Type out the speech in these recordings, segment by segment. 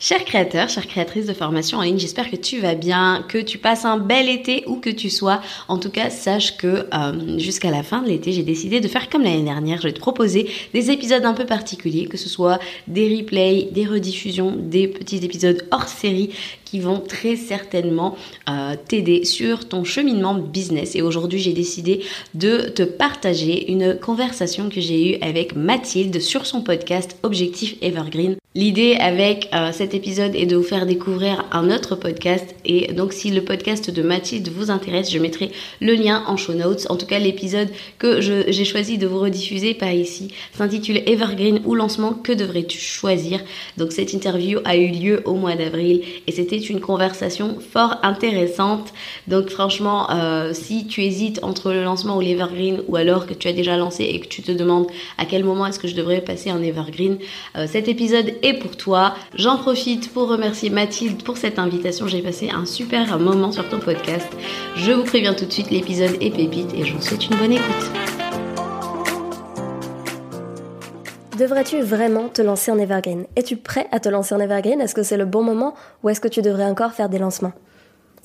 Chers créateurs, chères créatrices de formation en ligne, j'espère que tu vas bien, que tu passes un bel été où que tu sois. En tout cas, sache que euh, jusqu'à la fin de l'été, j'ai décidé de faire comme l'année dernière. Je vais te proposer des épisodes un peu particuliers, que ce soit des replays, des rediffusions, des petits épisodes hors série qui vont très certainement euh, t'aider sur ton cheminement business. Et aujourd'hui, j'ai décidé de te partager une conversation que j'ai eue avec Mathilde sur son podcast Objectif Evergreen. L'idée avec euh, cet épisode est de vous faire découvrir un autre podcast et donc si le podcast de Mathilde vous intéresse, je mettrai le lien en show notes. En tout cas, l'épisode que j'ai choisi de vous rediffuser par ici s'intitule Evergreen ou lancement, que devrais-tu choisir? Donc cette interview a eu lieu au mois d'avril et c'était une conversation fort intéressante. Donc franchement, euh, si tu hésites entre le lancement ou l'Evergreen ou alors que tu as déjà lancé et que tu te demandes à quel moment est-ce que je devrais passer en Evergreen, euh, cet épisode est pour toi. J'en profite pour remercier Mathilde pour cette invitation. J'ai passé un super moment sur ton podcast. Je vous préviens tout de suite, l'épisode est pépite et je vous souhaite une bonne écoute. Devrais-tu vraiment te lancer en Evergreen? Es-tu prêt à te lancer en Evergreen? Est-ce que c'est le bon moment ou est-ce que tu devrais encore faire des lancements?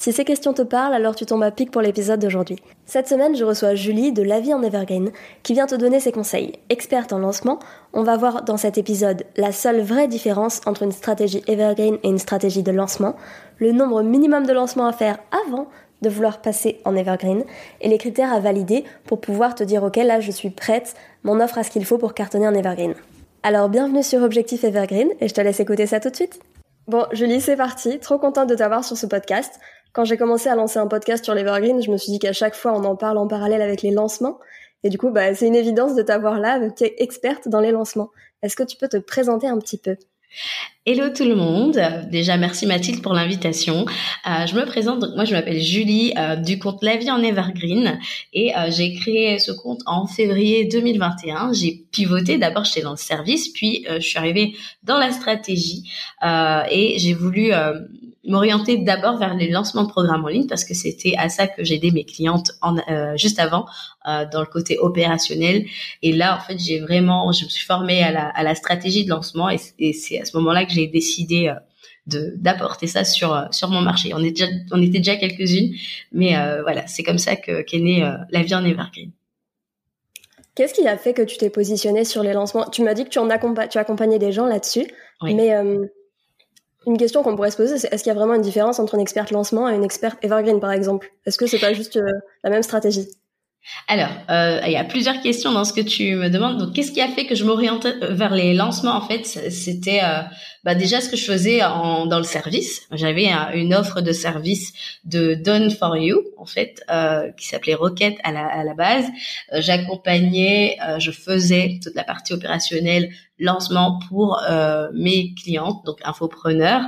Si ces questions te parlent, alors tu tombes à pic pour l'épisode d'aujourd'hui. Cette semaine, je reçois Julie de La vie en Evergreen qui vient te donner ses conseils. Experte en lancement, on va voir dans cet épisode la seule vraie différence entre une stratégie Evergreen et une stratégie de lancement, le nombre minimum de lancements à faire avant de vouloir passer en evergreen et les critères à valider pour pouvoir te dire ok là je suis prête, mon offre à ce qu'il faut pour cartonner en evergreen. Alors bienvenue sur Objectif Evergreen et je te laisse écouter ça tout de suite. Bon Julie c'est parti, trop contente de t'avoir sur ce podcast. Quand j'ai commencé à lancer un podcast sur l'Evergreen, je me suis dit qu'à chaque fois on en parle en parallèle avec les lancements. Et du coup, bah, c'est une évidence de t'avoir là, tu es experte dans les lancements. Est-ce que tu peux te présenter un petit peu? Hello tout le monde. Déjà merci Mathilde pour l'invitation. Euh, je me présente donc moi je m'appelle Julie euh, du compte La vie en Evergreen et euh, j'ai créé ce compte en février 2021. J'ai pivoté d'abord j'étais dans le service puis je suis arrivée dans la stratégie et j'ai voulu m'orienter d'abord vers les lancements de programmes en ligne parce que c'était à ça que j'aidais mes clientes en, euh, juste avant euh, dans le côté opérationnel. Et là en fait j'ai vraiment je me suis formée à la, à la stratégie de lancement et, et c'est à ce moment-là que j'ai décidé euh, de d'apporter ça sur euh, sur mon marché. On est déjà on était déjà quelques-unes mais euh, voilà c'est comme ça que qu'est née la vie en evergreen. Qu'est-ce qui a fait que tu t'es positionnée sur les lancements? Tu m'as dit que tu en accompagnes, tu accompagnais des gens là-dessus, oui. mais une question qu'on pourrait se poser, c'est est-ce qu'il y a vraiment une différence entre une experte lancement et une experte evergreen, par exemple? Est-ce que c'est pas juste euh, la même stratégie? Alors, euh, il y a plusieurs questions dans ce que tu me demandes. Donc, qu'est-ce qui a fait que je m'oriente vers les lancements En fait, c'était euh, bah, déjà ce que je faisais dans le service. J'avais une offre de service de Done for You, en fait, euh, qui s'appelait Rocket à la, base. Euh, j'accompagnais, euh, je faisais toute la partie opérationnelle lancement pour euh, mes clientes, donc infopreneurs.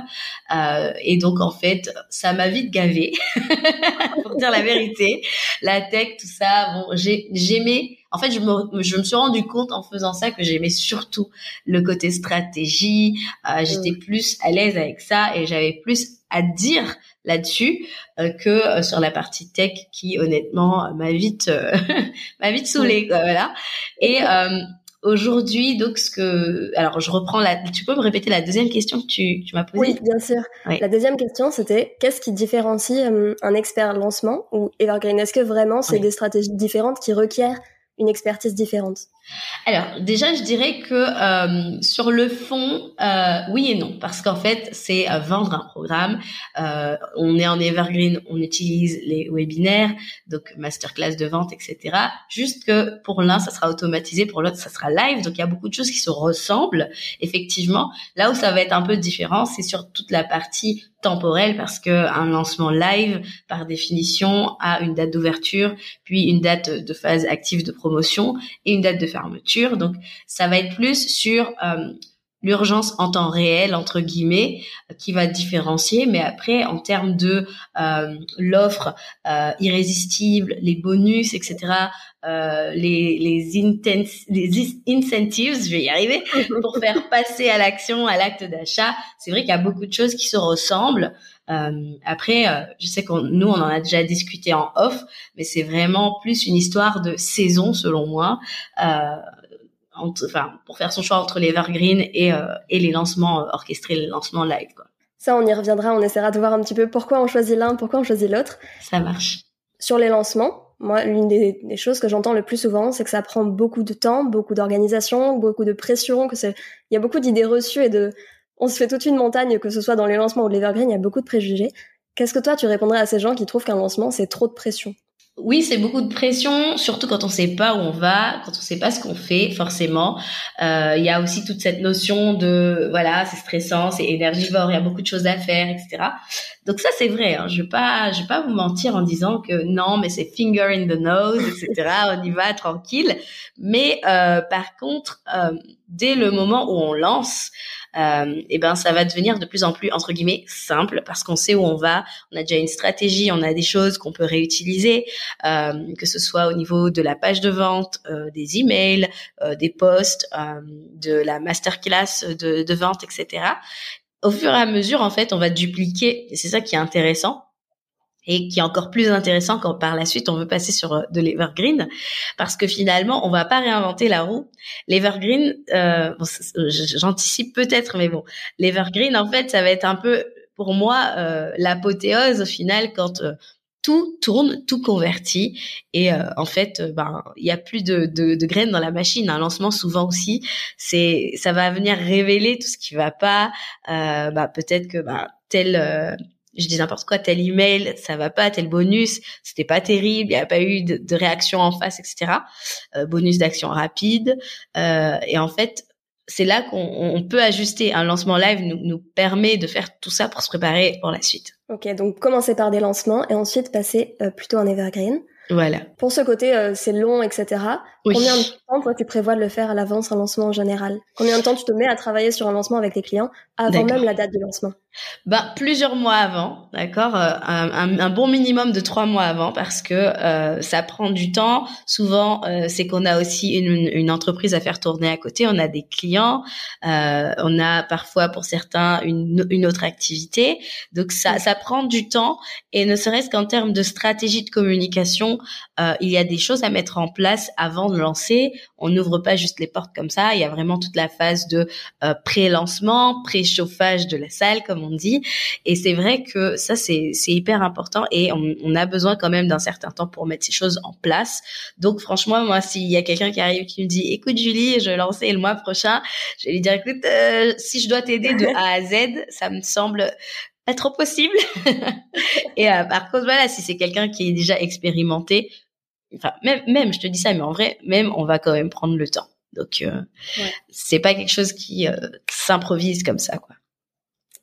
Euh, et donc en fait, ça m'a vite gavé, pour dire la vérité. La tech, tout ça, bon, j'aimais. En fait, je me, je me suis rendu compte en faisant ça que j'aimais surtout le côté stratégie. Euh, J'étais mm. plus à l'aise avec ça et j'avais plus à dire là-dessus euh, que euh, sur la partie tech qui honnêtement m'a vite m'a vite saoulée quoi, voilà et Aujourd'hui, donc ce que, alors je reprends la, tu peux me répéter la deuxième question que tu, tu m'as posée? Oui, bien sûr. La deuxième question, c'était qu'est-ce qui différencie euh, un expert lancement ou evergreen? Est-ce que vraiment c'est des stratégies différentes qui requièrent une expertise différente? Alors déjà, je dirais que euh, sur le fond, euh, oui et non, parce qu'en fait, c'est euh, vendre un programme. Euh, on est en evergreen, on utilise les webinaires, donc masterclass de vente, etc. Juste que pour l'un, ça sera automatisé, pour l'autre, ça sera live. Donc il y a beaucoup de choses qui se ressemblent, effectivement. Là où ça va être un peu différent, c'est sur toute la partie temporelle parce que un lancement live, par définition, a une date d'ouverture, puis une date de phase active de promotion et une date de fermeture. Donc, ça va être plus sur euh, l'urgence en temps réel entre guillemets qui va différencier mais après en termes de euh, l'offre euh, irrésistible les bonus etc euh, les les, les incentives je vais y arriver pour faire passer à l'action à l'acte d'achat c'est vrai qu'il y a beaucoup de choses qui se ressemblent euh, après, euh, je sais qu'on nous on en a déjà discuté en off, mais c'est vraiment plus une histoire de saison selon moi. Euh, enfin, pour faire son choix entre les evergreen et, euh, et les lancements euh, orchestrés, les lancements live. Quoi. Ça, on y reviendra, on essaiera de voir un petit peu pourquoi on choisit l'un, pourquoi on choisit l'autre. Ça marche. Sur les lancements, moi, l'une des, des, choses que j'entends le plus souvent, c'est que ça prend beaucoup de temps, beaucoup d'organisation, beaucoup de pression, que c'est, il y a beaucoup d'idées reçues et de, on se fait toute une montagne, que ce soit dans les lancements ou l'evergreen, il y a beaucoup de préjugés. Qu'est-ce que toi, tu répondrais à ces gens qui trouvent qu'un lancement, c'est trop de pression? Oui, c'est beaucoup de pression, surtout quand on sait pas où on va, quand on sait pas ce qu'on fait, forcément. Euh, il y a aussi toute cette notion de, voilà, c'est stressant, c'est énergivore, il y a beaucoup de choses à faire, etc. Donc ça, c'est vrai. Hein, je vais pas, vais pas vous mentir en disant que non, mais c'est finger in the nose, etc. on y va tranquille. Mais euh, par contre, euh, dès le moment où on lance, euh, et eh ben ça va devenir de plus en plus entre guillemets simple parce qu'on sait où on va, on a déjà une stratégie, on a des choses qu'on peut réutiliser, euh, que ce soit au niveau de la page de vente, euh, des emails, euh, des posts, euh, de la masterclass de, de vente, etc. Au fur et à mesure, en fait, on va dupliquer, et c'est ça qui est intéressant, et qui est encore plus intéressant quand par la suite on veut passer sur euh, de l'evergreen parce que finalement on va pas réinventer la roue. L'evergreen, euh, j'anticipe peut-être, mais bon, l'evergreen en fait ça va être un peu pour moi euh, l'apothéose au final quand euh, tout tourne, tout convertit et en fait, ben il y a plus de, de, de, graines dans la machine. Un lancement souvent aussi, c'est ça va venir révéler tout ce qui va pas. Bah, peut-être que bah, tel je dis n'importe quoi, tel email, ça va pas, tel bonus, c'était pas terrible, il n'y a pas eu de, réaction en face, etc. Euh, bonus d'action rapide. Euh, et en fait, c'est là qu'on peut ajuster. Un lancement live nous, nous permet de faire tout ça pour se préparer pour la suite. Ok, donc commencer par des lancements et ensuite passer euh, plutôt en evergreen. Voilà. Pour ce côté, euh, c'est long, etc. Combien de temps, toi, tu prévois de le faire à l'avance, un lancement en général Combien de temps tu te mets à travailler sur un lancement avec tes clients avant même la date du lancement? Bah, plusieurs mois avant, d'accord, euh, un, un, bon minimum de trois mois avant parce que euh, ça prend du temps. Souvent, euh, c'est qu'on a aussi une, une, entreprise à faire tourner à côté. On a des clients, euh, on a parfois pour certains une, une autre activité. Donc ça, ça prend du temps et ne serait-ce qu'en termes de stratégie de communication, euh, il y a des choses à mettre en place avant de lancer. On n'ouvre pas juste les portes comme ça. Il y a vraiment toute la phase de pré-lancement, pré-chauffage de la salle, comme on dit. Et c'est vrai que ça, c'est hyper important et on, a besoin quand même d'un certain temps pour mettre ces choses en place. Donc franchement, moi, s'il y a quelqu'un qui arrive qui me dit, écoute Julie, je vais lancer le mois prochain, je vais lui dire, écoute, euh, si je dois t'aider de A à Z, ça me semble pas trop possible. et euh, par contre, voilà, si c'est quelqu'un qui est déjà expérimenté, enfin même, même, je te dis ça, mais en vrai, même, on va quand même prendre le temps. Donc, euh, c'est pas quelque chose qui s'improvise comme ça, quoi.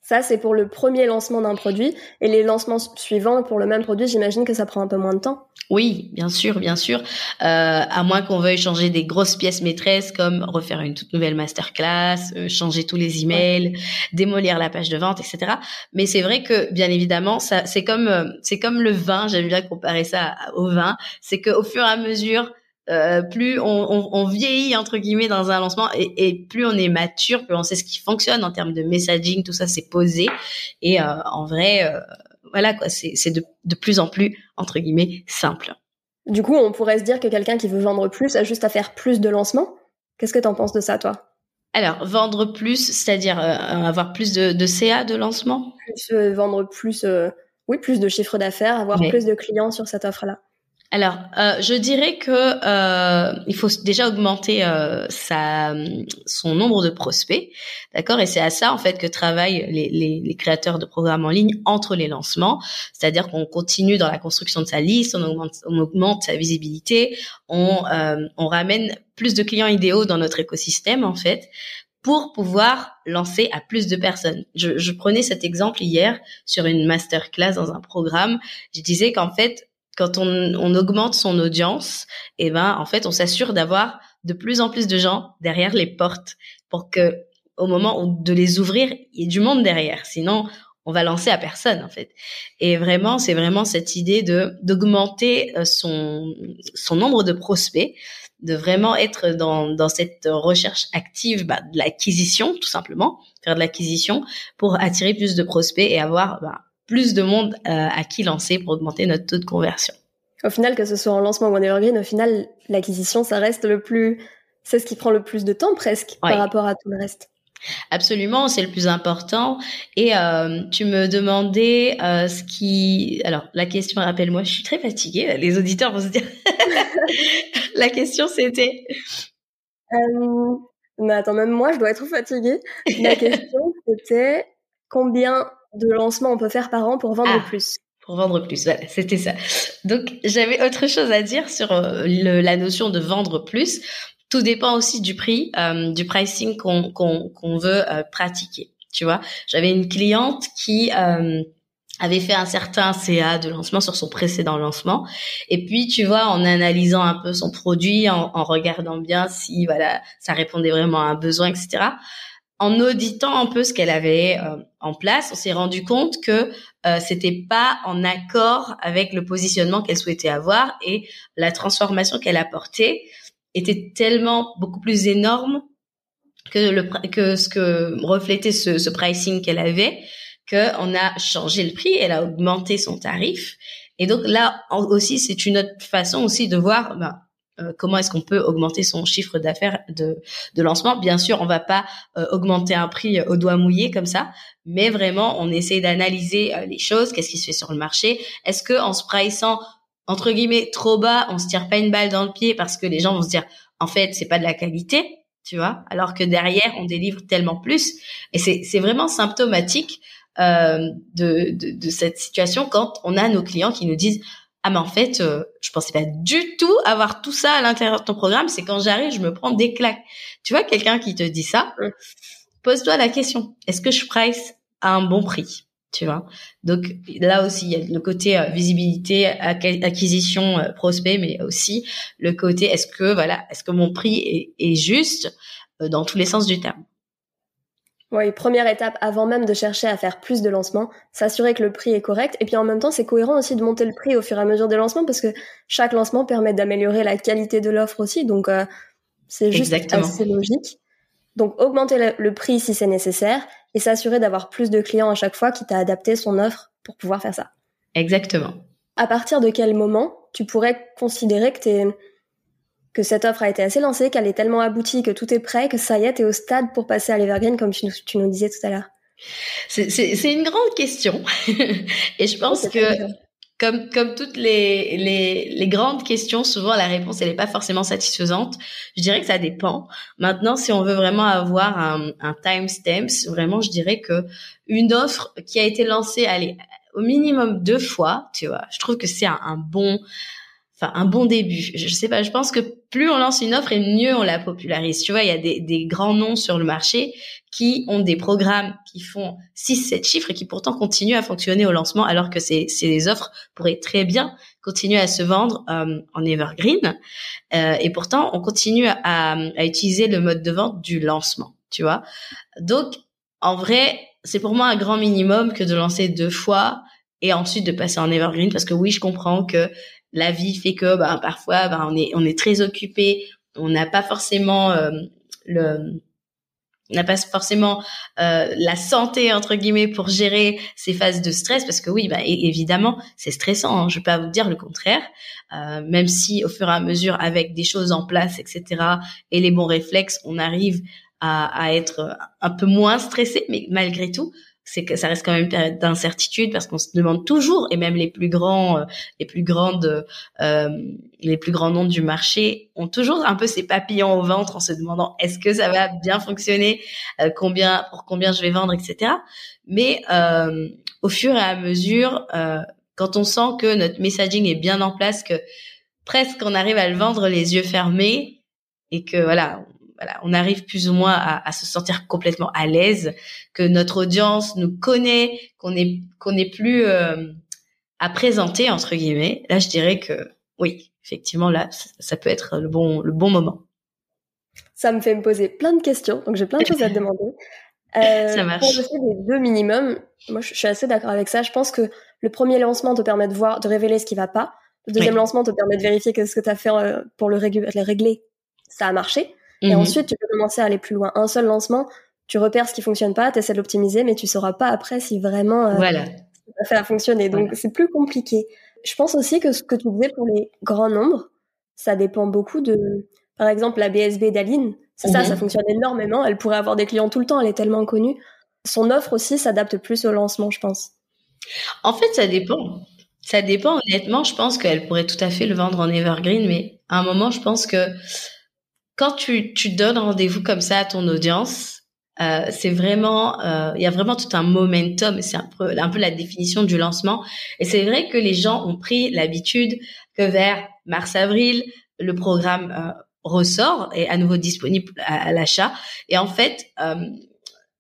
Ça, c'est pour le premier lancement d'un produit. Et les lancements suivants pour le même produit, j'imagine que ça prend un peu moins de temps. Oui, bien sûr, bien sûr. Euh, à moins qu'on veuille changer des grosses pièces maîtresses comme refaire une toute nouvelle masterclass, euh, changer tous les emails, démolir la page de vente, etc. Mais c'est vrai que, bien évidemment, ça, c'est comme, euh, c'est comme le vin. J'aime bien comparer ça au vin. C'est qu'au fur et à mesure, euh, plus on, on, on, vieillit entre guillemets dans un lancement et, et, plus on est mature, plus on sait ce qui fonctionne en termes de messaging, tout ça c'est posé et euh, en vrai, euh, voilà quoi, c'est de, de plus en plus entre guillemets simple. Du coup, on pourrait se dire que quelqu'un qui veut vendre plus a juste à faire plus de lancements. Qu'est-ce que t'en penses de ça, toi? Alors, vendre plus, c'est-à-dire avoir plus de, de, CA de lancement? Plus, Vendre plus, oui, plus de chiffre d'affaires, avoir plus de clients sur cette offre-là. Alors, euh, je dirais que euh, il faut déjà augmenter euh, sa, son nombre de prospects, d'accord? Et c'est à ça en fait que travaillent les, les, les, créateurs de programmes en ligne entre les lancements, c'est-à-dire qu'on continue dans la construction de sa liste, on augmente, on augmente sa visibilité, on, euh, on ramène plus de clients idéaux dans notre écosystème en fait pour pouvoir lancer à plus de personnes. Je, je prenais cet exemple hier sur une masterclass dans un programme. Je disais qu'en fait quand on, on, augmente son audience, et eh ben en fait on s'assure d'avoir de plus en plus de gens derrière les portes pour que au moment de les ouvrir, il y ait du monde derrière. Sinon, on va lancer à personne en fait. Et vraiment, c'est vraiment cette idée de d'augmenter euh, son son nombre de prospects, de vraiment être dans dans cette recherche active bah, de l'acquisition tout simplement, faire de l'acquisition pour attirer plus de prospects et avoir bah, plus de monde euh, à qui lancer pour augmenter notre taux de conversion. Au final, que ce soit en lancement ou en evergreen, au final, l'acquisition, ça reste le plus, c'est ce qui prend le plus de temps presque par rapport à tout le reste. Absolument, c'est le plus important. Et euh, tu me demandais euh, ce qui. Alors, la question, rappelle-moi, je suis très fatiguée. Les auditeurs vont se dire. la question, c'était? Euh, mais attends, même moi, je dois être fatiguée. La question, c'était combien de lancements on peut faire par an pour vendre ah, plus Pour vendre plus, voilà, c'était ça. Donc j'avais autre chose à dire sur euh, le, la notion de vendre plus. Tout dépend aussi du prix, euh, du pricing qu'on veut euh, pratiquer. Tu vois, j'avais une cliente qui avait fait un certain CA de lancement sur son précédent lancement. Et puis, tu vois, en analysant un peu son produit, en, en regardant bien si voilà, ça répondait vraiment à un besoin, etc en auditant un peu ce qu'elle avait euh, en place, on s'est rendu compte que euh, c'était pas en accord avec le positionnement qu'elle souhaitait avoir et la transformation qu'elle apportait était tellement beaucoup plus énorme que le que ce que reflétait ce, ce pricing qu'elle avait qu'on a changé le prix, elle a augmenté son tarif. Et donc là aussi c'est une autre façon aussi de voir ben, euh, comment est-ce qu'on peut augmenter son chiffre d'affaires de, de lancement. Bien sûr, on va pas euh, augmenter un prix au doigt mouillé comme ça, mais vraiment, on essaie d'analyser euh, les choses, qu'est-ce qui se fait sur le marché. Est-ce que en se entre guillemets trop bas, on se tire pas une balle dans le pied parce que les gens vont se dire en fait, c'est pas de la qualité, tu vois, alors que derrière, on délivre tellement plus. Et c'est vraiment symptomatique de, de, de cette situation quand on a nos clients qui nous disent ah mais en fait euh, je pensais pas du tout avoir tout ça à l'intérieur de ton programme. C'est quand j'arrive je me prends des claques. Tu vois quelqu'un qui te dit ça pose-toi la question. Est-ce que je price à un bon prix tu vois? Donc là aussi il y a le côté euh, visibilité acquisition euh, prospect mais aussi le côté est-ce que voilà est-ce que mon prix est, est juste dans tous les sens du terme? Oui, première étape avant même de chercher à faire plus de lancements, s'assurer que le prix est correct. Et puis en même temps, c'est cohérent aussi de monter le prix au fur et à mesure des lancements parce que chaque lancement permet d'améliorer la qualité de l'offre aussi. Donc euh, c'est juste assez logique. Donc augmenter le, prix si c'est nécessaire et s'assurer d'avoir plus de clients à chaque fois qui t'a adapté son offre pour pouvoir faire ça. Exactement. À partir de quel moment tu pourrais considérer que t'es que cette offre a été assez lancée, qu'elle est tellement aboutie, que tout est prêt, que ça y est, t'es au stade pour passer à l'Evergreen, comme tu nous, tu nous disais tout à l'heure C'est une grande question. Et je pense que, comme, comme toutes les, les, les, grandes questions, souvent la réponse, elle n'est pas forcément satisfaisante. Je dirais que ça dépend. Maintenant, si on veut vraiment avoir un, un timestamp, vraiment, je dirais que une offre qui a été lancée, au minimum deux fois, tu vois, je trouve que c'est un, un bon un bon début. Je sais pas, je pense que plus on lance une offre et mieux on la popularise. Tu vois, il y a des, des grands noms sur le marché qui ont des programmes qui font 6 7 chiffres et qui pourtant continuent à fonctionner au lancement alors que ces ces offres pourraient très bien continuer à se vendre euh, en evergreen euh, et pourtant on continue à, à utiliser le mode de vente du lancement, tu vois. Donc en vrai, c'est pour moi un grand minimum que de lancer deux fois et ensuite de passer en evergreen parce que oui, je comprends que la vie fait que ben, parfois ben, on est on est très occupé, on n'a pas forcément euh, le n'a pas forcément euh, la santé entre guillemets pour gérer ces phases de stress parce que oui bah évidemment c'est stressant hein, je vais pas vous dire le contraire euh, même si au fur et à mesure avec des choses en place etc et les bons réflexes on arrive à, à être un peu moins stressé mais malgré tout c'est que ça reste quand même une période d'incertitude parce qu'on se demande toujours, et même les plus grands, euh, les plus grandes, euh, les plus grands noms du marché ont toujours un peu ces papillons au ventre en se demandant est-ce que ça va bien fonctionner, euh, combien, pour combien je vais vendre, etc. Mais euh, au fur et à mesure, quand on sent que notre messaging est bien en place, que presque on arrive à le vendre les yeux fermés et que voilà, voilà, on arrive plus ou moins à, se sentir complètement à l'aise, que notre audience nous connaît, qu'on est qu'on est plus euh, à présenter entre guillemets. Là, je dirais que oui, effectivement, là, ça, peut être le bon le bon moment. Ça me fait me poser plein de questions, donc j'ai plein de choses à te demander. Euh, ça marche. Pour le fait des deux minimums, moi je suis assez d'accord avec ça. Je pense que le premier lancement te permet de voir, de révéler ce qui va pas. Le deuxième lancement te permet de vérifier que ce que tu as fait euh, pour le régler, ça a marché. Et mhm. ensuite, tu peux commencer à aller plus loin. Un seul lancement, tu repères ce qui fonctionne pas, tu essaies de l'optimiser, mais tu sauras pas après si vraiment euh, voilà. ça fait fonctionner. Donc, c'est plus compliqué. Je pense aussi que ce que tu disais pour les grands nombres, ça dépend beaucoup de, par exemple, la BSB d'Aline. C'est ça, ça mhm. fonctionne énormément. Elle pourrait avoir des clients tout le temps, elle est tellement connue. Son offre aussi s'adapte plus au lancement, je pense. En fait, ça dépend. Ça dépend, honnêtement. Je pense qu'elle pourrait tout à fait le vendre en evergreen, mais à un moment, je pense que quand tu, tu donnes rendez-vous comme ça à ton audience, euh, c'est vraiment, euh, il y a vraiment tout un momentum. C'est un peu, un peu la définition du lancement. Et c'est vrai que les gens ont pris l'habitude que vers mars-avril, le programme euh, ressort et à nouveau disponible à, l'achat. Et en fait, euh,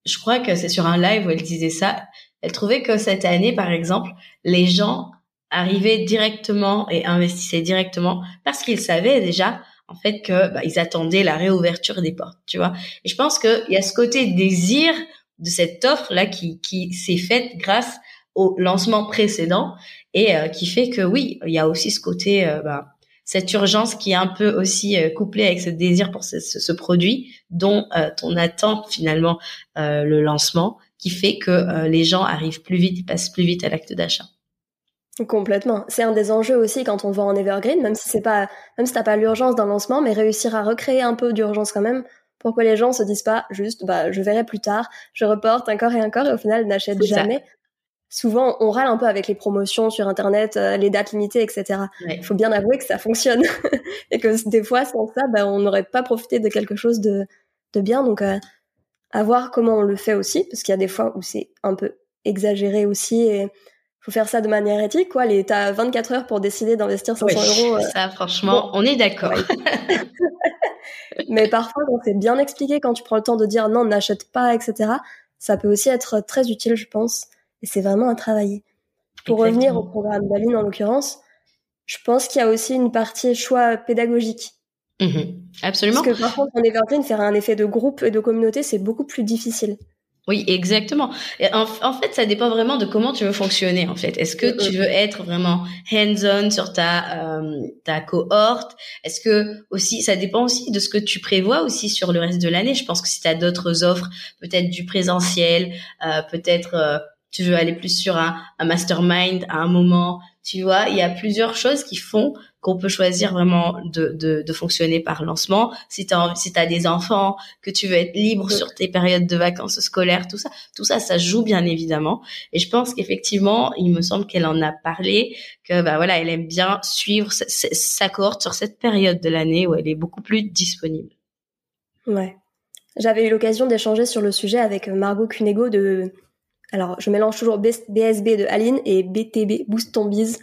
je crois que c'est sur un live où elle disait ça. Elle trouvait que cette année, par exemple, les gens arrivaient directement et investissaient directement parce qu'ils savaient déjà en fait que bah, ils attendaient la réouverture des portes, tu vois. Et je pense qu'il y a ce côté désir de cette offre là qui qui s'est faite grâce au lancement précédent et euh, qui fait que oui, il y a aussi ce côté euh, bah, cette urgence qui est un peu aussi euh, couplée avec ce désir pour ce, ce, produit dont on attend finalement le lancement qui fait que les gens arrivent plus vite, passent plus vite à l'acte d'achat. Complètement. C'est un des enjeux aussi quand on vend en evergreen, même si c'est pas, même si t'as pas l'urgence d'un lancement, mais réussir à recréer un peu d'urgence quand même pour que les gens se disent pas juste, bah, je verrai plus tard, je reporte encore et encore et au final n'achètent jamais. Souvent, on râle un peu avec les promotions sur Internet, euh, les dates limitées, etc. Il faut bien avouer que ça fonctionne et que des fois, sans ça, bah, on n'aurait pas profité de quelque chose de, de bien. Donc, euh, à voir comment on le fait aussi, parce qu'il y a des fois où c'est un peu exagéré aussi et faut faire ça de manière éthique, quoi. Les, t'as 24 heures pour décider d'investir 500 euros. Euh, ça, franchement, on est d'accord. Mais parfois, quand c'est bien expliqué, quand tu prends le temps de dire non, n'achète pas, etc., ça peut aussi être très utile, je pense. Et c'est vraiment à travailler. Pour revenir au programme d'Aline, en l'occurrence, je pense qu'il y a aussi une partie choix pédagogique. Mmh absolument. Parce que par contre, en Evergreen, faire un effet de groupe et de communauté, c'est beaucoup plus difficile. Oui, exactement. En, fait, ça dépend vraiment de comment tu veux fonctionner. En fait, est-ce que tu veux être vraiment hands-on sur ta euh, ta cohorte? Est-ce que aussi, ça dépend aussi de ce que tu prévois aussi sur le reste de l'année. Je pense que si tu as d'autres offres, peut-être du présentiel, euh, peut-être euh, tu veux aller plus sur un, un mastermind à un moment. Tu vois, il y a plusieurs choses qui font qu'on peut choisir vraiment de, de, de, fonctionner par lancement. Si tu as, si as des enfants, que tu veux être libre sur tes périodes de vacances scolaires, tout ça, tout ça, ça joue bien évidemment. Et je pense qu'effectivement, il me semble qu'elle en a parlé, que bah voilà, elle aime bien suivre sa, sa cohorte sur cette période de l'année où elle est beaucoup plus disponible. Ouais. J'avais eu l'occasion d'échanger sur le sujet avec Margot Cunego de alors, je mélange toujours BSB de Aline et BTB, Boost Ton Biz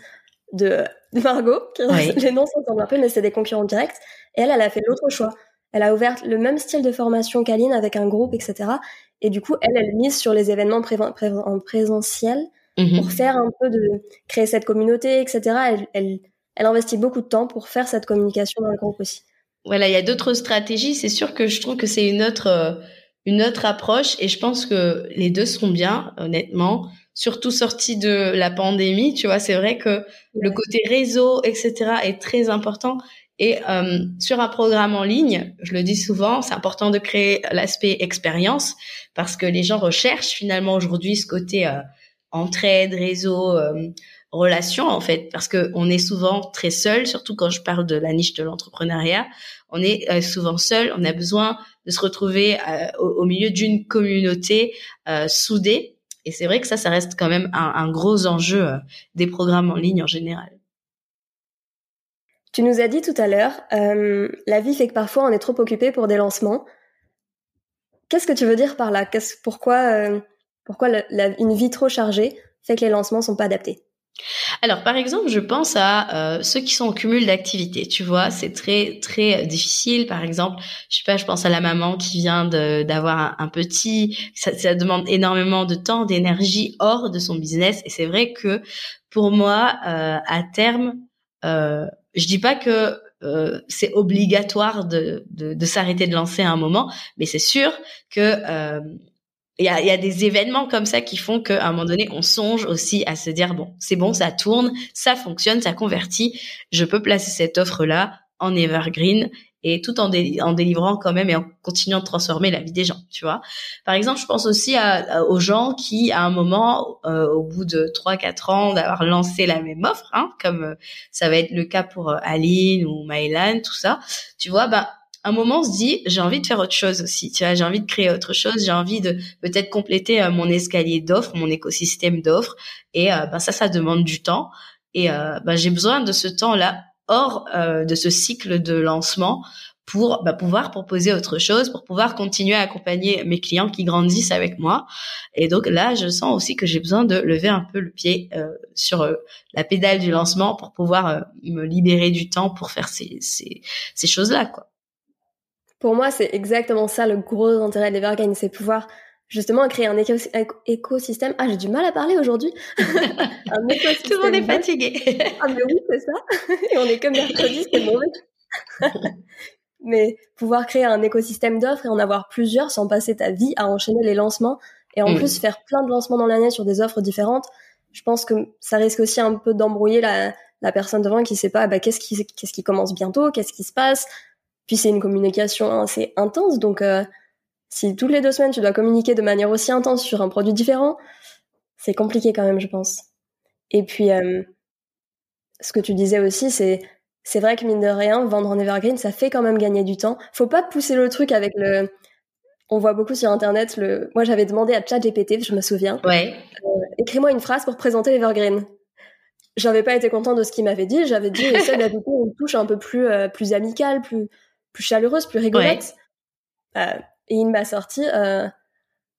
de, Margot. Les noms s'entendent un peu, mais c'est des concurrents directs. Et elle, elle a fait l'autre choix. Elle a ouvert le même style de formation qu'Aline avec un groupe, etc. Et du coup, elle, elle mise sur les événements en présentiel mhm. pour faire un peu de créer cette communauté, etc. Elle, elle, elle investit beaucoup de temps pour faire cette communication dans le groupe aussi. Voilà, il y a d'autres stratégies. C'est sûr que je trouve que c'est une autre euh, une autre approche et je pense que les deux sont bien, honnêtement. Surtout sorti de la pandémie, tu vois, c'est vrai que le côté réseau, etc., est très important. Et euh, sur un programme en ligne, je le dis souvent, c'est important de créer l'aspect expérience parce que les gens recherchent finalement aujourd'hui ce côté euh, entraide, réseau, euh, relation en fait, parce que on est souvent très seul, surtout quand je parle de la niche de l'entrepreneuriat. On est euh, souvent seul, on a besoin de se retrouver euh, au, milieu d'une communauté euh, soudée Et c'est vrai que ça, ça reste quand même un, gros enjeu euh, des programmes en ligne en général. Tu nous as dit tout à l'heure, la vie fait que parfois on est trop occupé pour des lancements. Qu'est-ce que tu veux dire par là? Pourquoi, euh, pourquoi une vie trop chargée fait que les lancements sont pas adaptés? Alors, par exemple, je pense à euh, ceux qui sont en cumul d'activités. Tu vois, c'est très très difficile. Par exemple, je sais pas, je pense à la maman qui vient d'avoir un, petit. Ça, ça, demande énormément de temps, d'énergie hors de son business. Et c'est vrai que pour moi, euh, à terme, euh, je dis pas que euh, c'est obligatoire de, de, de s'arrêter de lancer à un moment, mais c'est sûr que euh, il y a, y a, des événements comme ça qui font qu'à un moment donné, on songe aussi à se dire bon, c'est bon, ça tourne, ça fonctionne, ça convertit, je peux placer cette offre là en evergreen et tout en, délivrant quand même et en continuant de transformer la vie des gens, tu vois. Par exemple, je pense aussi à, aux gens qui, à un moment, euh, au bout de 3-4 ans d'avoir lancé la même offre, hein, comme euh, ça va être le cas pour euh, Aline ou Mylan, tout ça, tu vois, bah un moment on se dit j'ai envie de faire autre chose aussi tu vois j'ai envie de créer autre chose j'ai envie de peut-être compléter euh, mon escalier d'offres mon écosystème d'offres et euh, ben ça ça demande du temps et euh, ben, j'ai besoin de ce temps là hors de ce cycle de lancement pour ben, pouvoir proposer autre chose pour pouvoir continuer à accompagner mes clients qui grandissent avec moi et donc là je sens aussi que j'ai besoin de lever un peu le pied sur la pédale du lancement pour pouvoir me libérer du temps pour faire ces ces, ces choses là quoi pour moi, c'est exactement ça le gros intérêt d'Evergreen, c'est pouvoir justement créer un écosystème. Ah, j'ai du mal à parler aujourd'hui. Tout le monde est fatigué. ah, mais oui, c'est ça. Et on est comme mercredi, c'est mauvais. mais pouvoir créer un écosystème d'offres et en avoir plusieurs sans passer ta vie à enchaîner les lancements et en mm. plus faire plein de lancements dans l'année sur des offres différentes, je pense que ça risque aussi un peu d'embrouiller la, la personne devant qui sait pas bah, qu'est-ce qui, qu'est-ce qui commence bientôt, qu'est-ce qui se passe, puis c'est une communication assez intense, donc euh, si toutes les deux semaines tu dois communiquer de manière aussi intense sur un produit différent, c'est compliqué quand même, je pense. Et puis, euh, ce que tu disais aussi, c'est c'est vrai que mine de rien, vendre en evergreen, ça fait quand même gagner du temps. Faut pas pousser le truc avec le. On voit beaucoup sur internet le. Moi, j'avais demandé à ChatGPT, je me souviens. Ouais. Euh, écris-moi une phrase pour présenter l'evergreen. J'avais pas été content de ce qu'il m'avait dit. J'avais dit essaie d'ajouter une touche un peu plus plus amicale, plus plus chaleureuse, plus rigolote. Euh, et il m'a sorti euh,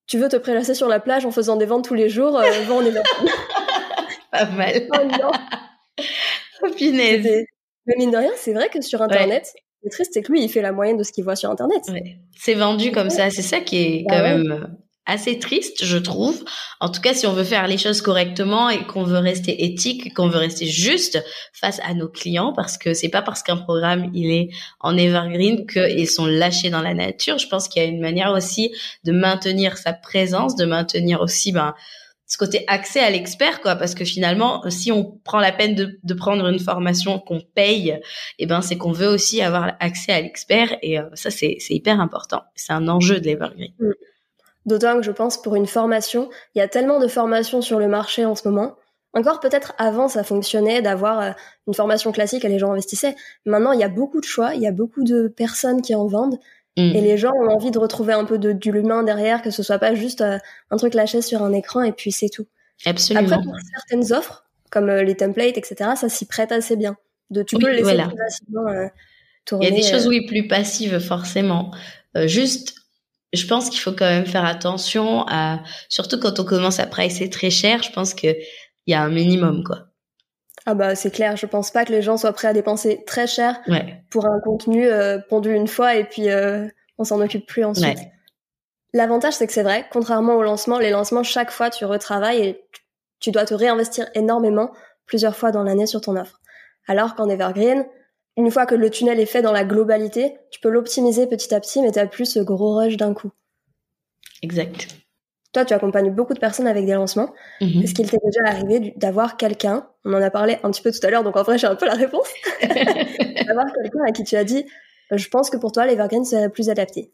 Tu veux te prélasser sur la plage en faisant des ventes tous les jours euh, on est Pas mal. Oh non oh. Mais mine de rien, c'est vrai que sur Internet, le triste, c'est que lui, il fait la moyenne de ce qu'il voit sur Internet. C'est vendu comme ça. C'est ça qui est bah quand même assez triste, je trouve. En tout cas, si on veut faire les choses correctement et qu'on veut rester éthique, qu'on veut rester juste face à nos clients, parce que c'est pas parce qu'un programme il est en evergreen qu'ils sont lâchés dans la nature. Je pense qu'il y a une manière aussi de maintenir sa présence, de maintenir aussi ben ce côté accès à l'expert quoi parce que finalement si on prend la peine de, de prendre une formation qu'on paye eh ben c'est qu'on veut aussi avoir accès à l'expert et euh, ça c'est c'est hyper important c'est un enjeu de l'evergreen mm. D'autant que je pense pour une formation, il y a tellement de formations sur le marché en ce moment. Encore peut-être avant ça fonctionnait d'avoir euh, une formation classique et les gens investissaient. Maintenant il y a beaucoup de choix, il y a beaucoup de personnes qui en vendent mm. et les gens ont envie de retrouver un peu de, de l'humain derrière, que ce soit pas juste euh, un truc lâché sur un écran et puis c'est tout. Absolument. Après pour certaines offres comme euh, les templates etc ça s'y prête assez bien. De tu peux le laisser plus facilement tourner. Il y a des choses oui plus passives forcément. juste je pense qu'il faut quand même faire attention à, surtout quand on commence à pricer très cher, je pense qu'il y a un minimum, quoi. Ah bah c'est clair, je pense pas que les gens soient prêts à dépenser très cher pour un contenu euh, pondu une fois et puis euh, on s'en occupe plus ensuite. L'avantage c'est que c'est vrai, contrairement au lancement, les lancements chaque fois tu retravailles et tu dois te réinvestir énormément plusieurs fois dans l'année sur ton offre. Alors qu'en Evergreen, une fois que le tunnel est fait dans la globalité, tu peux l'optimiser petit à petit, mais tu plus ce gros rush d'un coup. Exact. Toi, tu accompagnes beaucoup de personnes avec des lancements. Mhm. Est-ce qu'il t'est déjà arrivé d'avoir quelqu'un, on en a parlé un petit peu tout à l'heure, donc en vrai j'ai un peu la réponse, d'avoir quelqu'un à qui tu as dit, je pense que pour toi l'Evergreen c'est plus adapté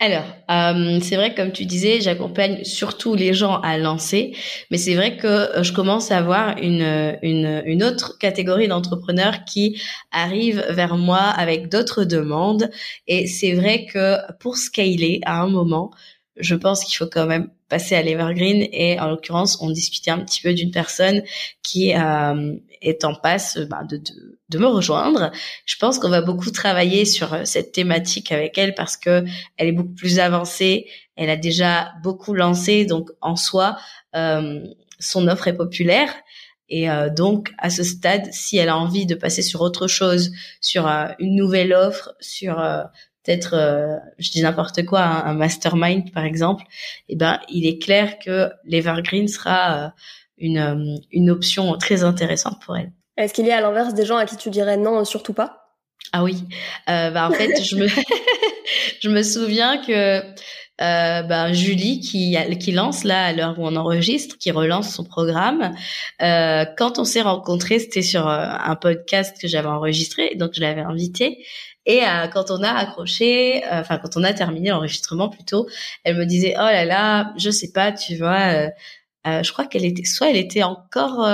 alors, euh, c'est vrai comme tu disais, j'accompagne surtout les gens à lancer, mais c'est vrai que euh, je commence à avoir une, une, une autre catégorie d'entrepreneurs qui arrivent vers moi avec d'autres demandes. Et c'est vrai que pour scaler à un moment, je pense qu'il faut quand même passer à l'Evergreen et en l'occurrence, on discutait un petit peu d'une personne qui euh, est en passe bah, de, de, de, me rejoindre. Je pense qu'on va beaucoup travailler sur euh, cette thématique avec elle parce que elle est beaucoup plus avancée, elle a déjà beaucoup lancé, donc en soi, euh, son offre est populaire. Et euh, donc, à ce stade, si elle a envie de passer sur autre chose, sur une nouvelle offre, sur peut-être, euh, je dis n'importe quoi, un, mastermind par exemple, eh ben, il est clair que l'Evergreen sera euh, une, euh, une option très intéressante pour elle. Est-ce qu'il y a à l'inverse des gens à qui tu dirais non, surtout pas? Ah oui, euh, bah en fait, je me je me souviens que euh, ben, Julie qui, qui lance là à l'heure où on enregistre, qui relance son programme. Euh, quand on s'est rencontrés, c'était sur un podcast que j'avais enregistré, donc je l'avais invitée. Et euh, quand on a accroché, euh, enfin quand on a terminé l'enregistrement plutôt, elle me disait oh là là, je sais pas, tu vois, euh, je crois qu'elle était soit elle était encore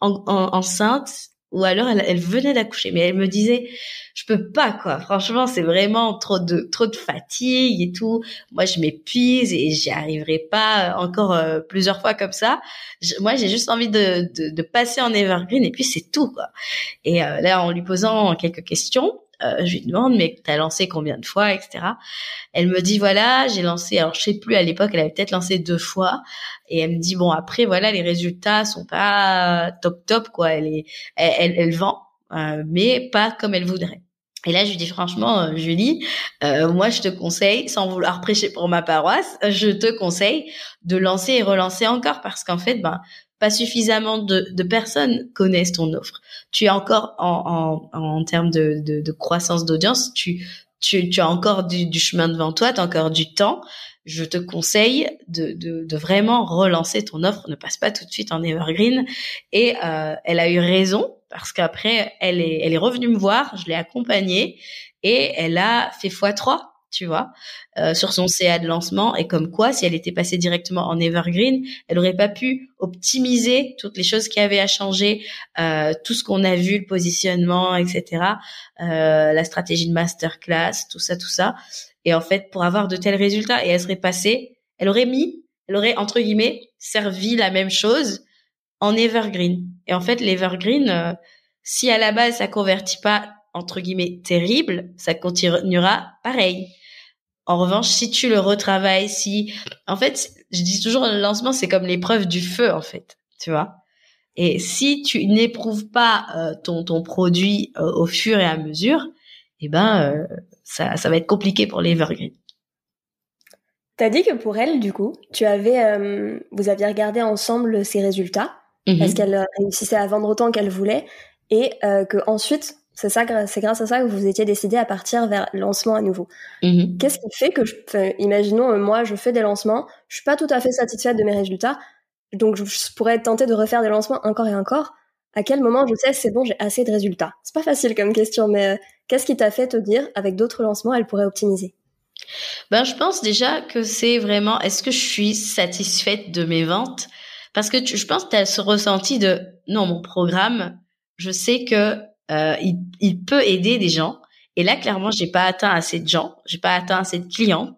enceinte ou alors elle, elle venait d'accoucher, mais elle me disait je peux pas quoi. Franchement, c'est vraiment trop de trop de fatigue et tout. Moi, je m'épuise et j'y arriverai pas encore plusieurs fois comme ça. moi, j'ai juste envie de, de, de, passer en evergreen et puis c'est tout quoi. Et là, en lui posant quelques questions, euh, je lui demande mais t'as lancé combien de fois etc elle me dit voilà j'ai lancé alors je sais plus à l'époque elle avait peut-être lancé deux fois. Et elle me dit bon après voilà les résultats sont pas top top quoi. Elle est elle, elle, vend euh, mais pas comme elle voudrait. Et là, je lui dis franchement, euh, Julie, euh, moi, je te conseille, sans vouloir prêcher pour ma paroisse, je te conseille de lancer et relancer encore. Parce qu'en fait, ben, pas suffisamment de, de, personnes connaissent ton offre. Tu es encore en, en, en termes de, de, de croissance d'audience, tu, tu, tu, as encore du, du chemin devant toi, tu as encore du temps. Je te conseille de, de, vraiment relancer ton offre. Ne passe pas tout de suite en evergreen. Et euh, elle a eu raison parce qu'après, elle est, elle est revenue me voir, je l'ai accompagnée et elle a fait x3 tu vois, euh, sur son CA de lancement. Et comme quoi, si elle était passée directement en Evergreen, elle aurait pas pu optimiser toutes les choses qui avaient à changer, euh, tout ce qu'on a vu, le positionnement, etc., euh, la stratégie de masterclass, tout ça, tout ça. Et en fait, pour avoir de tels résultats, et elle serait passée, elle aurait mis, elle aurait entre guillemets servi la même chose en Evergreen. Et en fait, l'Evergreen, euh, si à la base ça convertit pas entre guillemets terrible, ça continuera pareil. En revanche, si tu le retravailles, si, en fait, je dis toujours, le lancement, c'est comme l'épreuve du feu, en fait, tu vois. Et si tu n'éprouves pas euh, ton, ton produit euh, au fur et à mesure, eh ben, euh, ça, ça va être compliqué pour l'Evergreen. T'as dit que pour elle, du coup, tu avais, vous aviez regardé ensemble ses résultats, mm parce qu'elle réussissait à vendre autant qu'elle voulait, et que ensuite c'est ça, c'est grâce à ça que vous étiez décidé à partir vers lancement à nouveau. Mm-hmm. Qu'est-ce qui fait que, imaginons, euh, moi, je fais des lancements, je suis pas tout à fait satisfaite de mes résultats, donc je, pourrais être tentée de refaire des lancements encore et encore. À quel moment je sais c'est bon, j'ai assez de résultats? C'est pas facile comme question, mais euh, qu'est-ce qui t'a fait te dire, avec d'autres lancements, elle pourrait optimiser? Ben, je pense déjà que c'est vraiment, est-ce que je suis satisfaite de mes ventes? Parce que je pense que tu as ce ressenti de, non, mon programme, je sais que euh, il, il, peut aider des gens. Et là, clairement, j'ai pas atteint assez de gens, j'ai pas atteint assez de clientes.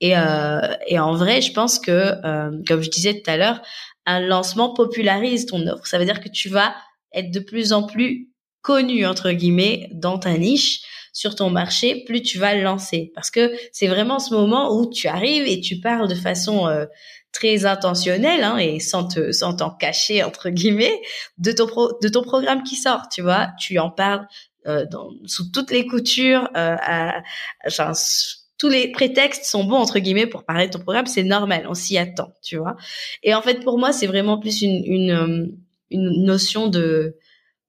Et, euh, et en vrai, je pense que, euh, comme je disais tout à l'heure, un lancement popularise ton offre. Ça veut dire que tu vas être de plus en plus connu entre guillemets dans ta niche sur ton marché, plus tu vas le lancer. Parce que c'est vraiment ce moment où tu arrives et tu parles de façon euh, très intentionnel hein, et sans te sans t'en cacher entre guillemets de ton pro, de ton programme qui sort tu vois. Tu en parles euh, dans, sous toutes les coutures euh, à, enfin, tous les prétextes sont bons entre guillemets pour parler de ton programme c'est normal on s'y attend tu vois. Et en fait pour moi c'est vraiment plus une une, euh, une notion de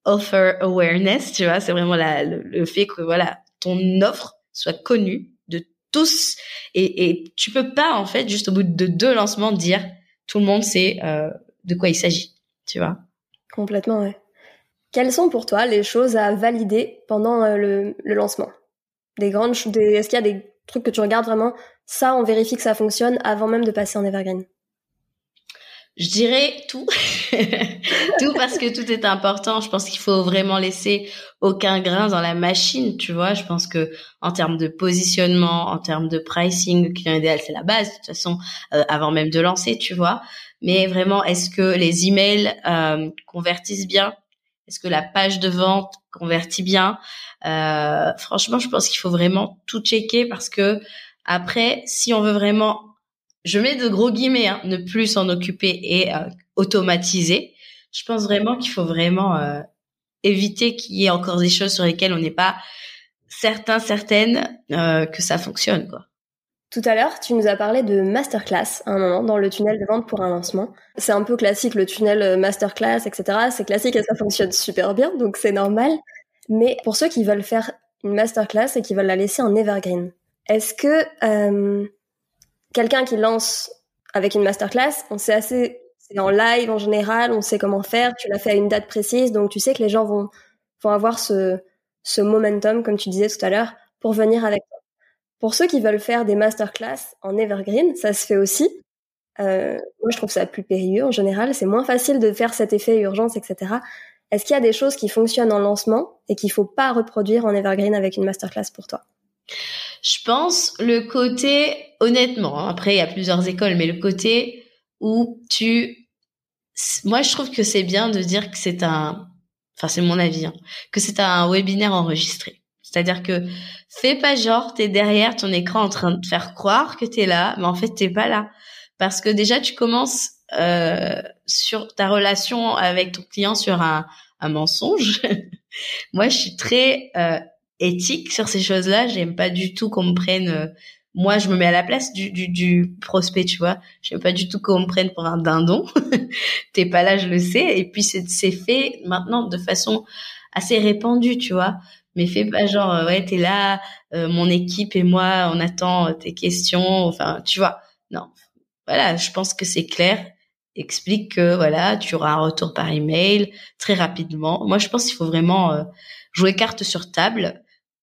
offer awareness tu vois. C'est vraiment la, le, le fait que voilà ton offre soit connue tous et, tu peux pas en fait juste au bout de deux lancements dire tout le monde sait euh, de quoi il s'agit, tu vois. Complètement, ouais. Quelles sont pour toi les choses à valider pendant euh, le, le, lancement? Des grandes, des, est-ce qu'il y a des trucs que tu regardes vraiment? Ça, on vérifie que ça fonctionne avant même de passer en evergreen. Je dirais tout. tout parce que tout est important. Je pense qu'il faut vraiment laisser aucun grain dans la machine, tu vois. Je pense que en termes de positionnement, en termes de pricing, le client idéal, c'est la base, de toute façon, euh, avant même de lancer, tu vois. Mais vraiment, est-ce que les emails euh, convertissent bien? Est-ce que la page de vente convertit bien? Euh, Franchement, je pense qu'il faut vraiment tout checker parce que après, si on veut vraiment je mets de gros guillemets, hein, ne plus s'en occuper et euh, automatiser. Je pense vraiment qu'il faut vraiment euh, éviter qu'il y ait encore des choses sur lesquelles on n'est pas certain, certaine euh, que ça fonctionne, quoi. Tout à l'heure, tu nous as parlé de masterclass à un moment dans le tunnel de vente pour un lancement. C'est un peu classique le tunnel masterclass, etc. C'est classique et ça fonctionne super bien, donc c'est normal. Mais pour ceux qui veulent faire une masterclass et qui veulent la laisser en evergreen, est-ce que quelqu'un qui lance avec une masterclass, on sait assez, c'est en live en général, on sait comment faire, tu l'as fait à une date précise, donc tu sais que les gens vont, vont avoir ce, ce momentum, comme tu disais tout à l'heure, pour venir avec toi. Pour ceux qui veulent faire des masterclass en evergreen, ça se fait aussi. Euh, moi, je trouve ça plus périlleux en général. C'est moins facile de faire cet effet urgence, etc. Est-ce qu'il y a des choses qui fonctionnent en lancement et qu'il faut pas reproduire en evergreen avec une masterclass pour toi? Je pense le côté, honnêtement, hein, après il y a plusieurs écoles, mais le côté où tu, moi je trouve que c'est bien de dire que c'est un, enfin c'est mon avis, hein, que c'est un webinaire enregistré. C'est-à-dire que fais pas genre t'es derrière ton écran en train de faire croire que t'es là, mais en fait t'es pas là, parce que déjà tu commences euh, sur ta relation avec ton client sur un, mensonge. Moi, je suis très euh, éthique sur ces choses-là. J'aime pas du tout qu'on me prenne. Euh, moi, je me mets à la place du, du, du prospect, tu vois. J'aime pas du tout qu'on me prenne pour un dindon. T'es pas là, je le sais. Et puis c'est fait maintenant de façon assez répandue, tu vois. Mais fais pas genre euh, ouais t'es là, euh, mon équipe et moi on attend tes questions. Enfin tu vois. Non. Voilà, je pense que c'est clair explique que voilà, tu auras un retour par email très rapidement. Moi, je pense qu'il faut vraiment jouer carte sur table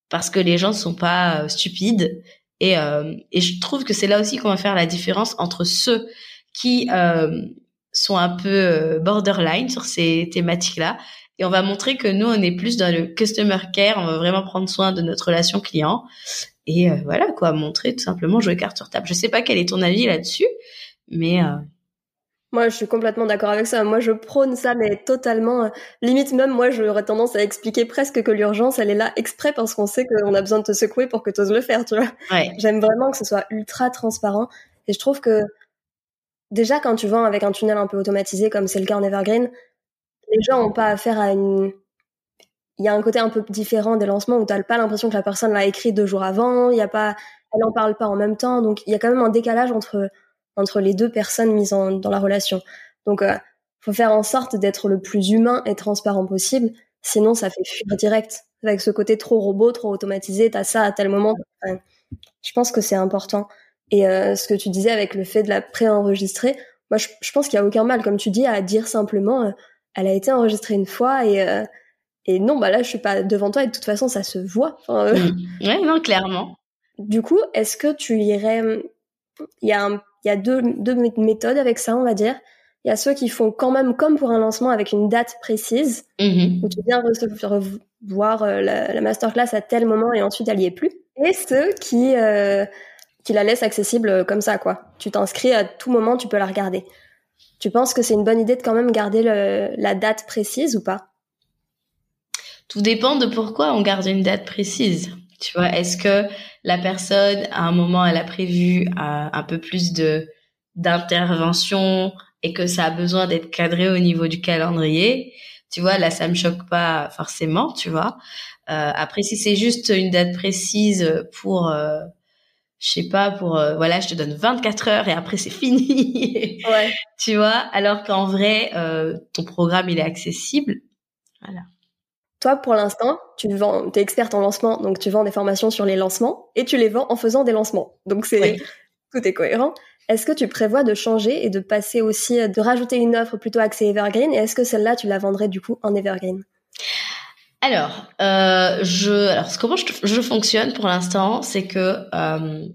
parce que les gens sont pas euh, stupides. Et, euh, et je trouve que c'est là aussi qu'on va faire la différence entre ceux qui euh, sont un peu euh, borderline sur ces thématiques-là. Et on va montrer que nous on est plus dans le customer care, on va vraiment prendre soin de notre relation client. Et voilà quoi, montrer tout simplement jouer carte sur table. Je sais pas quel est ton avis là-dessus, mais moi, je suis complètement d'accord avec ça. Moi, je prône ça, mais totalement. Limite même, moi, j'aurais tendance à expliquer presque que l'urgence, elle est là exprès parce qu'on sait qu'on a besoin de te secouer pour que tu oses le faire, tu vois. J'aime vraiment que ce soit ultra transparent. Et je trouve que déjà, quand tu vends avec un tunnel un peu automatisé, comme c'est le cas en Evergreen, les gens n'ont pas affaire à une... Il y a un côté un peu différent des lancements où tu n'as pas l'impression que la personne l'a écrit deux jours avant, il y a pas... elle n'en parle pas en même temps. Donc, il y a quand même un décalage entre entre les deux personnes mises en, dans la relation. Donc, euh, faut faire en sorte d'être le plus humain et transparent possible. Sinon, ça fait fuir direct. Avec ce côté trop robot, trop automatisé, t'as ça à tel moment. je pense que c'est important. Et euh, ce que tu disais avec le fait de la préenregistrer, moi, je, pense qu'il y a aucun mal, comme tu dis, à dire simplement, euh, elle a été enregistrée une fois et euh, et non, bah là, je suis pas devant toi et de toute façon, ça se voit. Enfin, ouais, non, clairement. Du coup, est-ce que tu irais, il y a un il y a deux, deux méthodes avec ça, on va dire. Il y a ceux qui font quand même comme pour un lancement avec une date précise, mm-hmm. où tu viens revoir euh, la, la, masterclass à tel moment et ensuite elle y est plus. Et ceux qui, euh, qui la laissent accessible comme ça, quoi. Tu t'inscris à tout moment, tu peux la regarder. Tu penses que c'est une bonne idée de quand même garder le, la date précise ou pas? Tout dépend de pourquoi on garde une date précise. Tu vois, est-ce que la personne, à un moment, elle a prévu euh, un peu plus de d'intervention et que ça a besoin d'être cadré au niveau du calendrier Tu vois, là, ça me choque pas forcément, tu vois. Euh, après, si c'est juste une date précise pour, euh, je sais pas, pour, euh, voilà, je te donne 24 heures et après c'est fini. ouais. Tu vois, alors qu'en vrai, ton programme, il est accessible. Voilà. Toi, pour l'instant, tu vends, es experte en lancement, donc tu vends des formations sur les lancements et tu les vends en faisant des lancements. Donc c'est tout est cohérent. Est-ce que tu prévois de changer et de passer aussi, de rajouter une offre plutôt axée Evergreen? Et est-ce que celle-là, tu la vendrais du coup en Evergreen? Alors, euh, je, alors comment je, je fonctionne pour l'instant, c'est que euh,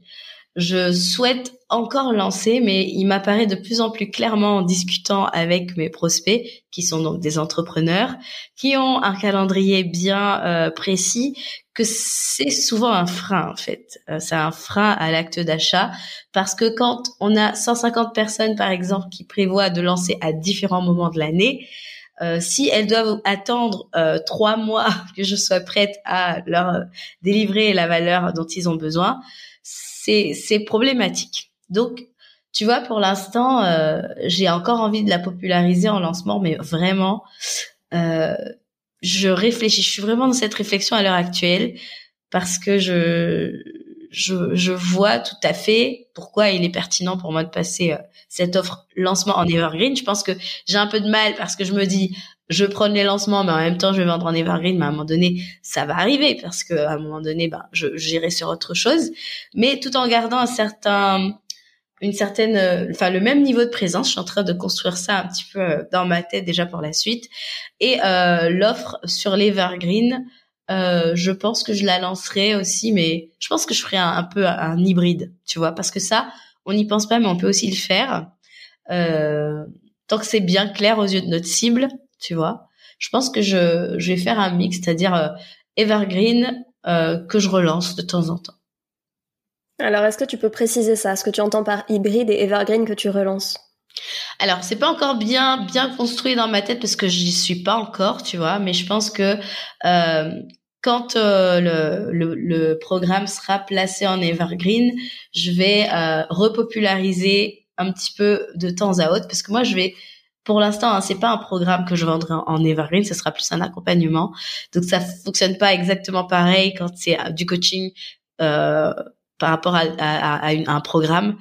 je souhaite encore lancé, mais il m'apparaît de plus en plus clairement en discutant avec mes prospects, qui sont donc des entrepreneurs, qui ont un calendrier bien euh, précis, que c'est souvent un frein en fait. Euh, c'est un frein à l'acte d'achat parce que quand on a 150 personnes par exemple qui prévoient de lancer à différents moments de l'année, euh, si elles doivent attendre euh, trois mois que je sois prête à leur délivrer la valeur dont ils ont besoin, c'est problématique. Donc tu vois, pour l'instant, euh, j'ai encore envie de la populariser en lancement, mais vraiment, euh, je réfléchis. Je suis vraiment dans cette réflexion à l'heure actuelle parce que je, je, je vois tout à fait pourquoi il est pertinent pour moi de passer euh, cette offre lancement en evergreen. Je pense que j'ai un peu de mal parce que je me dis, je prends les lancements, mais en même temps, je vais vendre en evergreen. Mais à un moment donné, ça va arriver parce que à un moment donné, ben, je j'irai sur autre chose, mais tout en gardant un certain une certaine, euh, enfin le même niveau de présence. Je suis en train de construire ça un petit peu euh, dans ma tête déjà pour la suite. Et euh, l'offre sur l'Evergreen, euh, je pense que je la lancerai aussi, mais je pense que je ferai un, peu un hybride, tu vois, parce que ça, on n'y pense pas, mais on peut aussi le faire. Euh, tant que c'est bien clair aux yeux de notre cible, tu vois. Je pense que je, je vais faire un mix, c'est-à-dire Evergreen que je relance de temps en temps. Alors, est-ce que tu peux préciser ça Ce que tu entends par hybride et evergreen que tu relances? Alors, c'est pas encore bien bien construit dans ma tête parce que j'y suis pas encore, tu vois. Mais je pense que euh, quand euh, le, le, le, programme sera placé en evergreen, je vais euh, repopulariser un petit peu de temps à autre parce que moi, je vais pour l'instant, hein, c'est pas un programme que je vendrai en evergreen, ce sera plus un accompagnement. Donc ça fonctionne pas exactement pareil quand c'est euh, du coaching euh, par rapport à, à, à, un programme.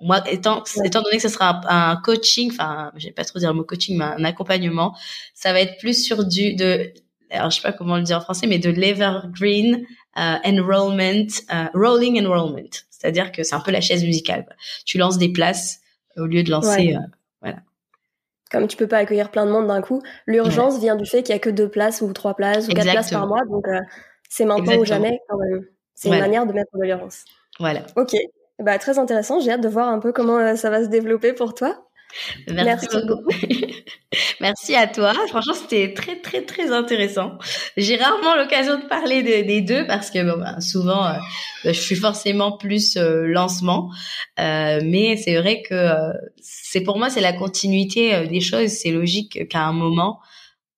Moi, étant, étant donné que ce sera un, coaching, enfin, je vais pas trop dire le mot coaching, mais un accompagnement, ça va être plus sur du, de, alors je sais pas comment le dire en français, mais de l'evergreen uh, enrollment, uh, rolling enrollment. C'est-à-dire que c'est un peu la chaise musicale. Tu lances des places au lieu de lancer, euh, voilà. Comme tu peux pas accueillir plein de monde d'un coup, l'urgence vient du fait qu'il y a que deux places ou trois places ou quatre places par mois, donc euh, c'est maintenant ou jamais quand même. C'est une manière de mettre de l'urgence. Voilà. Ok. Bah, très intéressant. J'ai hâte de voir un peu comment euh, ça va se développer pour toi. Merci, beaucoup. Merci à toi. Franchement, c'était très, très, très intéressant. J'ai rarement l'occasion de parler des deux parce que bon, bah, souvent, euh, bah, je suis forcément plus euh, lancement. mais c'est vrai que c'est pour moi, c'est la continuité des choses. C'est logique qu'à un moment,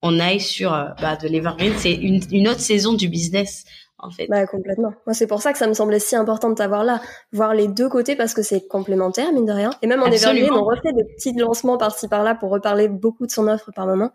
on aille sur bah, de l'Evergreen. C'est une, une autre saison du business en fait. Bah complètement. Moi c'est pour ça que ça me semblait si important de t'avoir là, voir les deux côtés parce que c'est complémentaire mine de rien. Et même en Evergreen, on refait des petits lancements par-ci par-là pour reparler beaucoup de son offre par moment.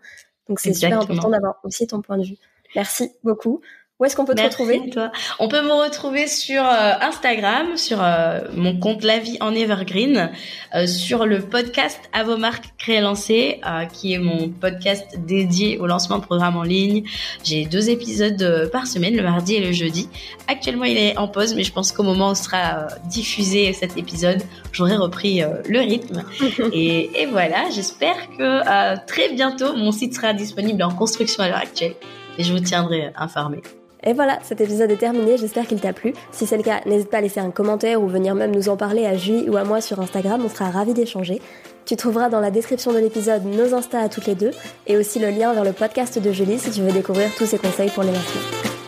Donc c'est super important d'avoir aussi ton point de vue. Merci beaucoup. Où est-ce qu'on peut te retrouver? toi. On peut me retrouver sur euh, Instagram, sur euh, mon compte La Vie en Evergreen, euh, sur le podcast À vos marques créer lancer, qui est mon podcast dédié au lancement de programmes en ligne. J'ai deux épisodes par semaine, le mardi et le jeudi. Actuellement, il est en pause, mais je pense qu'au moment où sera diffusé cet épisode, j'aurai repris le rythme. et, et, voilà, j'espère que très bientôt, mon site sera disponible en construction à l'heure actuelle et je vous tiendrai informé. Et voilà, cet épisode est terminé, j'espère qu'il t'a plu. Si c'est le cas, n'hésite pas à laisser un commentaire ou venir même nous en parler à Julie ou à moi sur Instagram, on sera ravis d'échanger. Tu trouveras dans la description de l'épisode nos Insta à toutes les deux et aussi le lien vers le podcast de Julie si tu veux découvrir tous ses conseils pour les lancements.